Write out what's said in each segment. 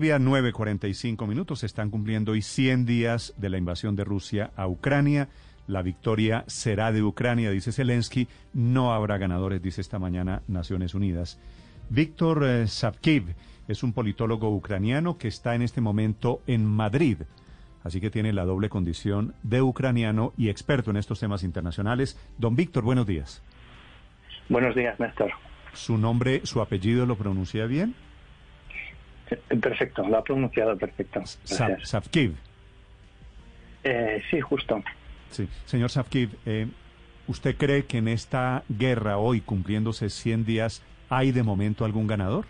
Día 9.45 minutos. Se están cumpliendo hoy 100 días de la invasión de Rusia a Ucrania. La victoria será de Ucrania, dice Zelensky. No habrá ganadores, dice esta mañana Naciones Unidas. Víctor eh, Savkiv es un politólogo ucraniano que está en este momento en Madrid. Así que tiene la doble condición de ucraniano y experto en estos temas internacionales. Don Víctor, buenos días. Buenos días, Néstor. ¿Su nombre, su apellido lo pronuncia bien? Perfecto, lo ha pronunciado perfecto. Eh, sí, justo. Sí. Señor Savkiv, eh, ¿usted cree que en esta guerra hoy, cumpliéndose 100 días, hay de momento algún ganador?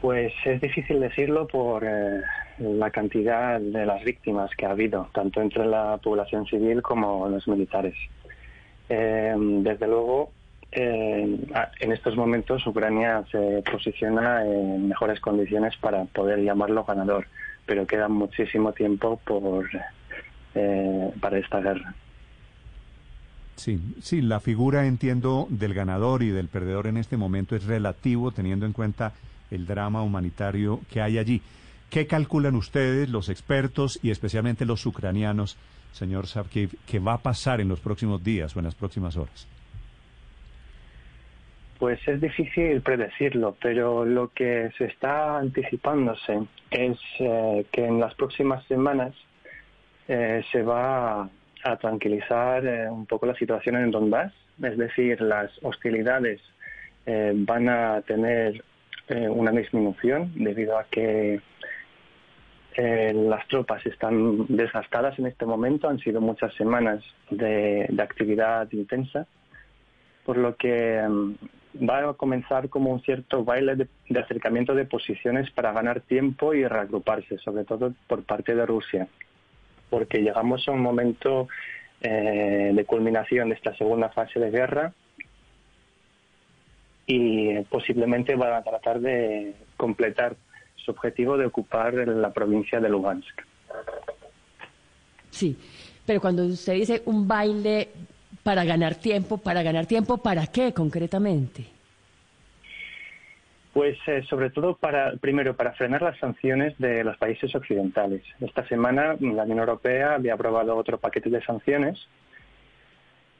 Pues es difícil decirlo por eh, la cantidad de las víctimas que ha habido, tanto entre la población civil como los militares. Eh, desde luego, en estos momentos Ucrania se posiciona en mejores condiciones para poder llamarlo ganador, pero queda muchísimo tiempo por eh, para esta guerra. Sí, sí, la figura, entiendo, del ganador y del perdedor en este momento es relativo, teniendo en cuenta el drama humanitario que hay allí. ¿Qué calculan ustedes, los expertos y especialmente los ucranianos, señor Savkiv, que va a pasar en los próximos días o en las próximas horas? Pues es difícil predecirlo, pero lo que se está anticipándose es eh, que en las próximas semanas eh, se va a, tranquilizar eh, un poco la situación en Donbass, es decir, las hostilidades van a tener una disminución debido a que las tropas están desgastadas en este momento, han sido muchas semanas de, de actividad intensa por lo que mm, va a comenzar como un cierto baile de, acercamiento de posiciones para ganar tiempo y reagruparse, sobre todo por parte de Rusia, porque llegamos a un momento eh, de culminación de esta segunda fase de guerra y eh, posiblemente van a tratar de completar su objetivo de ocupar la provincia de Lugansk. Sí, pero cuando usted dice un baile para ganar tiempo, para ganar tiempo, ¿para qué concretamente? Pues eh, sobre todo para, primero, para frenar las sanciones de los países occidentales. Esta semana la Unión Europea había aprobado otro paquete de sanciones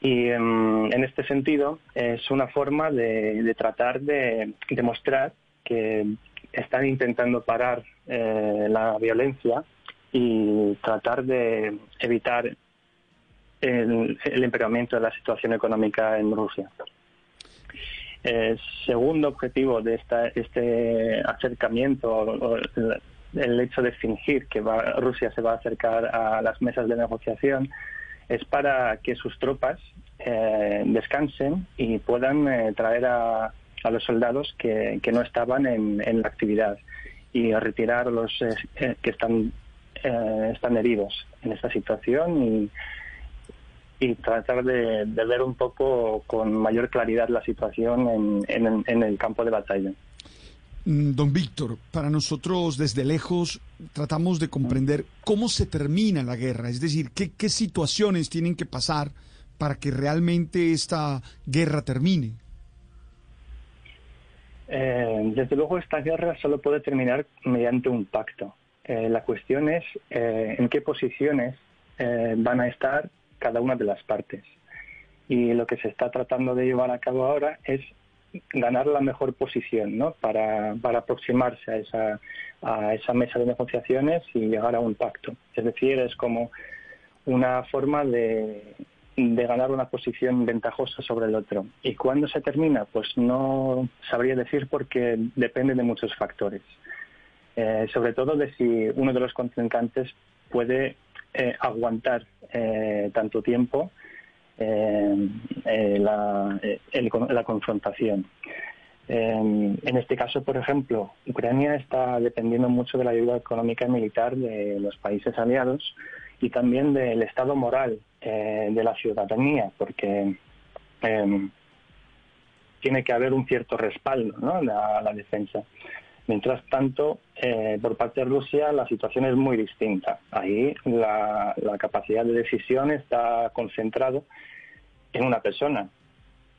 y em, en este sentido es una forma de, de tratar de demostrar que están intentando parar eh, la violencia y tratar de evitar el, el empeoramiento de la situación económica en Rusia. El segundo objetivo de esta, este acercamiento, o el, hecho de fingir que va- Rusia se va a acercar a las mesas de negociación, es para que sus tropas eh, descansen y puedan eh, traer a, los soldados que, no estaban en, la actividad y retirar a los eh, eh, que están, eh, están heridos en esta situación y, y tratar de, de ver un poco con mayor claridad la situación en, en- en el campo de batalla. Mm, Don Víctor, para nosotros desde lejos tratamos de comprender cómo se termina la guerra, es decir, qué, qué situaciones tienen que pasar para que realmente esta guerra termine. Eh, desde luego esta guerra solo puede terminar mediante un pacto. Eh, la cuestión es eh, en qué posiciones van a estar cada una de las partes. Y lo que se está tratando de llevar a cabo ahora es ganar la mejor posición ¿no? para, para aproximarse a esa, a esa mesa de negociaciones y llegar a un pacto. Es decir, es como una forma de, de ganar una posición ventajosa sobre el otro. ¿Y cuándo se termina? Pues no sabría decir porque depende de muchos factores. Eh, sobre todo de si uno de los contrincantes puede eh, aguantar eh, tanto tiempo eh, la, confrontación. En, este caso, por ejemplo, Ucrania está dependiendo mucho de la ayuda económica y militar de los países aliados y también del estado moral de la ciudadanía, porque tiene que haber un cierto respaldo a la defensa. Mientras tanto, eh, por parte de Rusia la situación es muy distinta. Ahí la, la capacidad de decisión está concentrado en una persona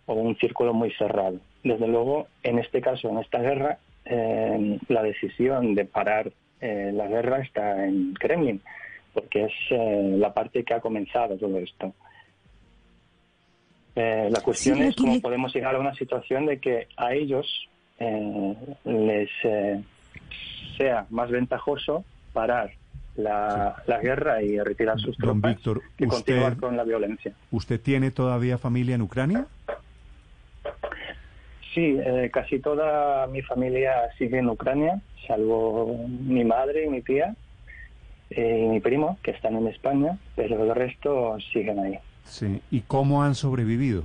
o un círculo muy cerrado. Desde luego, en este caso, en esta guerra, eh, la decisión de parar eh, la guerra está en Kremlin, porque es la parte que ha comenzado todo esto. La cuestión Sí, es cómo podemos llegar a una situación de que a ellos eh, les eh, sea más ventajoso parar la, la guerra y retirar sus Don tropas Víctor, que continuar con la violencia. ¿Usted tiene todavía familia en Ucrania? Sí, eh, casi toda mi familia sigue en Ucrania, salvo mi madre y mi tía eh, y mi primo, que están en España, pero el resto siguen ahí. Sí. ¿Y cómo han sobrevivido?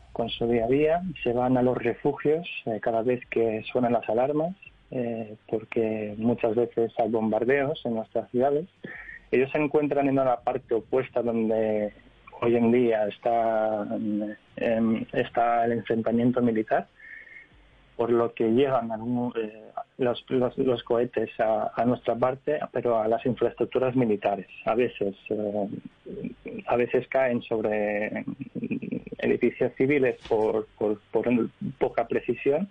con su día a día, se van a los refugios eh, cada vez que suenan las alarmas, eh, porque muchas veces hay bombardeos en nuestras ciudades. Ellos se encuentran en una parte opuesta donde hoy en día está, em, está el enfrentamiento militar, por lo que llegan eh, los, cohetes a, a nuestra parte, pero a las infraestructuras militares. A veces, a veces caen sobre edificios civiles por, por, por poca precisión,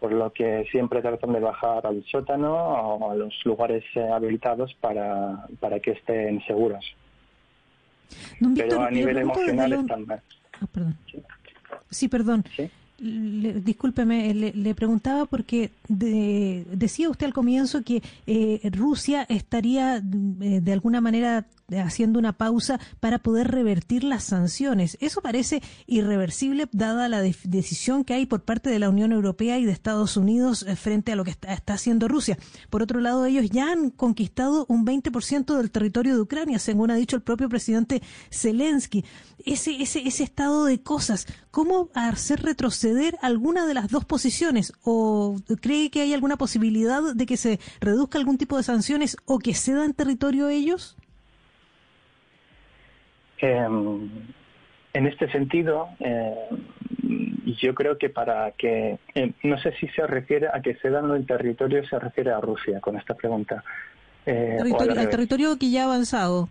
por lo que siempre tratan de bajar al sótano o a los lugares eh, habilitados para, para que estén seguros. Don Pero Víctor, a nivel emocional están mal. Ah, perdón. Sí, perdón. Le- discúlpeme, le, preguntaba porque de- decía usted al comienzo que eh, Rusia estaría eh, de alguna manera haciendo una pausa para poder revertir las sanciones. Eso parece irreversible dada la decisión que hay por parte de la Unión Europea y de Estados Unidos eh, frente a lo que está, está haciendo Rusia. Por otro lado, ellos ya han conquistado un 20% del territorio de Ucrania, según ha dicho el propio presidente Zelensky. Ese, ese, ese estado de cosas, ¿cómo hacer retroceder alguna de las dos posiciones? ¿O cree que hay alguna posibilidad de que se reduzca algún tipo de sanciones o que cedan territorio a ellos? Em, en este sentido, eh, yo creo que para que, eh, no sé si se refiere a que cedan el territorio, se refiere a Rusia con esta pregunta. Eh, al Territorio, revés. territorio que ya ha avanzado.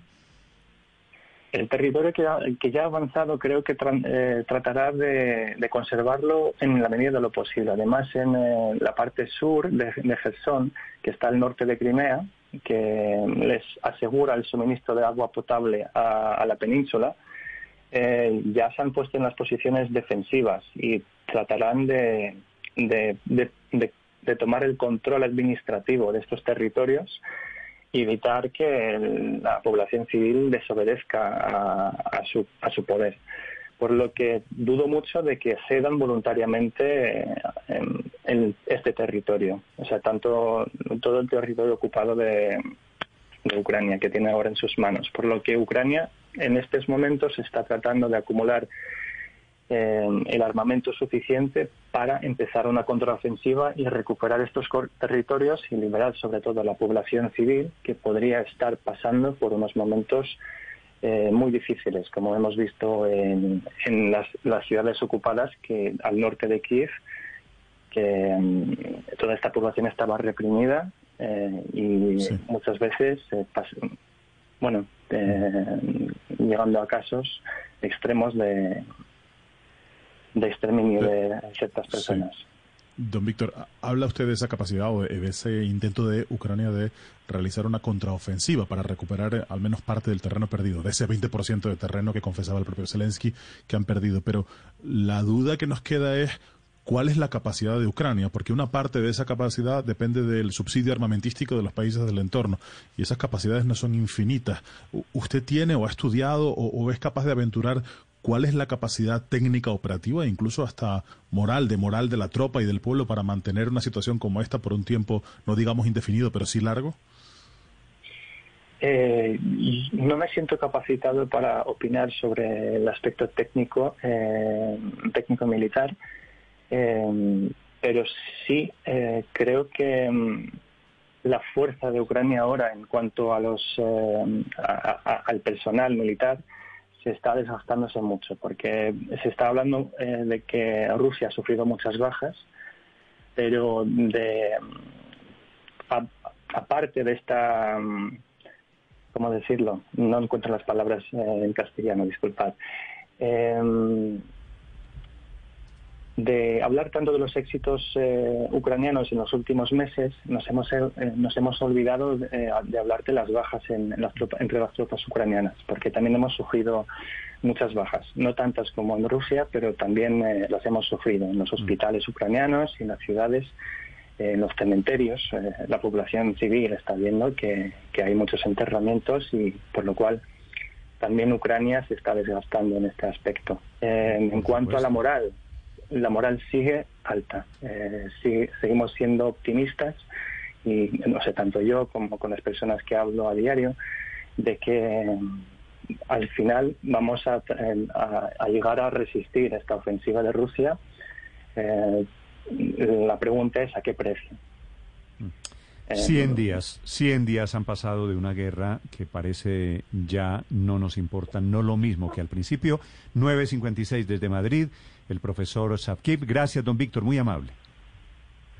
El territorio que, ya ha avanzado creo que eh, tratará de, conservarlo en la medida de lo posible. Además, en eh, la parte sur de, de Gerson, que está al norte de Crimea, que les asegura el suministro de agua potable a, la península, eh, ya se han puesto en las posiciones defensivas y tratarán de tomar el control administrativo de estos territorios evitar que el- la población civil desobedezca a, su, poder. Por lo que dudo mucho de que cedan voluntariamente en, este territorio, o sea, tanto todo el territorio ocupado de, de Ucrania que tiene ahora en sus manos. Por lo que Ucrania en estos momentos está tratando de acumular eh, el armamento suficiente para empezar una contraofensiva y recuperar estos territorios y liberar sobre todo a la población civil que podría estar pasando por unos momentos eh, muy difíciles, como hemos visto en, en las, las ciudades ocupadas que al norte de Kiev, que mm, toda esta población estaba reprimida eh, y muchas veces, eh, bueno, llegando a casos extremos de, de exterminio de ciertas personas. Don Víctor, habla usted de esa capacidad o de ese intento de Ucrania de realizar una contraofensiva para recuperar eh, al menos parte del terreno perdido, de ese 20% de terreno que confesaba el propio Zelensky que han perdido. Pero la duda que nos queda es cuál es la capacidad de Ucrania, porque una parte de esa capacidad depende del subsidio armamentístico de los países del entorno y esas capacidades no son infinitas. ¿Usted tiene o ha estudiado o, o es capaz de aventurar cuál es la capacidad técnica operativa e incluso hasta moral, de moral de la tropa y del pueblo para mantener una situación como esta por un tiempo, no digamos indefinido, pero sí largo? Eh, no me siento capacitado para opinar sobre el aspecto técnico, eh, técnico militar, eh, pero sí eh, creo que mm, la fuerza de Ucrania ahora en cuanto a los al personal militar se está desgastándose mucho porque se está hablando eh, de que Rusia ha sufrido muchas bajas, pero de aparte de esta ¿cómo decirlo? No encuentro las palabras eh, en castellano, disculpad. Em, de hablar tanto de los éxitos eh, ucranianos en los últimos meses, nos hemos, eh, nos hemos olvidado de, eh, de hablar de las bajas en, en las tropa- entre las tropas ucranianas, porque también hemos sufrido muchas bajas, no tantas como en Rusia, pero también eh, las hemos sufrido en los hospitales ucranianos y en las ciudades, eh, en los cementerios. eh, la población civil está viendo que, que hay muchos enterramientos y por lo cual también Ucrania se está desgastando en este aspecto. En cuanto a la moral, la moral sigue alta. Eh, seguimos siendo optimistas y no sé, tanto yo como con las personas que hablo a diario, de que mm, al final vamos a, a- a llegar a resistir esta ofensiva de Rusia. Eh, la pregunta es a qué precio. Eh, 100 días, 100 días han pasado de una guerra que parece ya no nos importa, no lo mismo que al principio. 9.56 desde Madrid, el profesor Sapkip. Gracias, don Víctor, muy amable.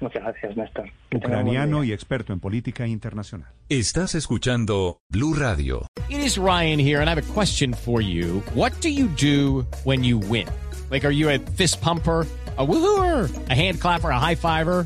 Muchas gracias, Néstor. Que Ucraniano y experto en política internacional. Estás escuchando Blue Radio. It is Ryan here, and I have a question for you. What do you do when you win? Like, are you a fist pumper? A woohooer, a hand clapper, a high fiver.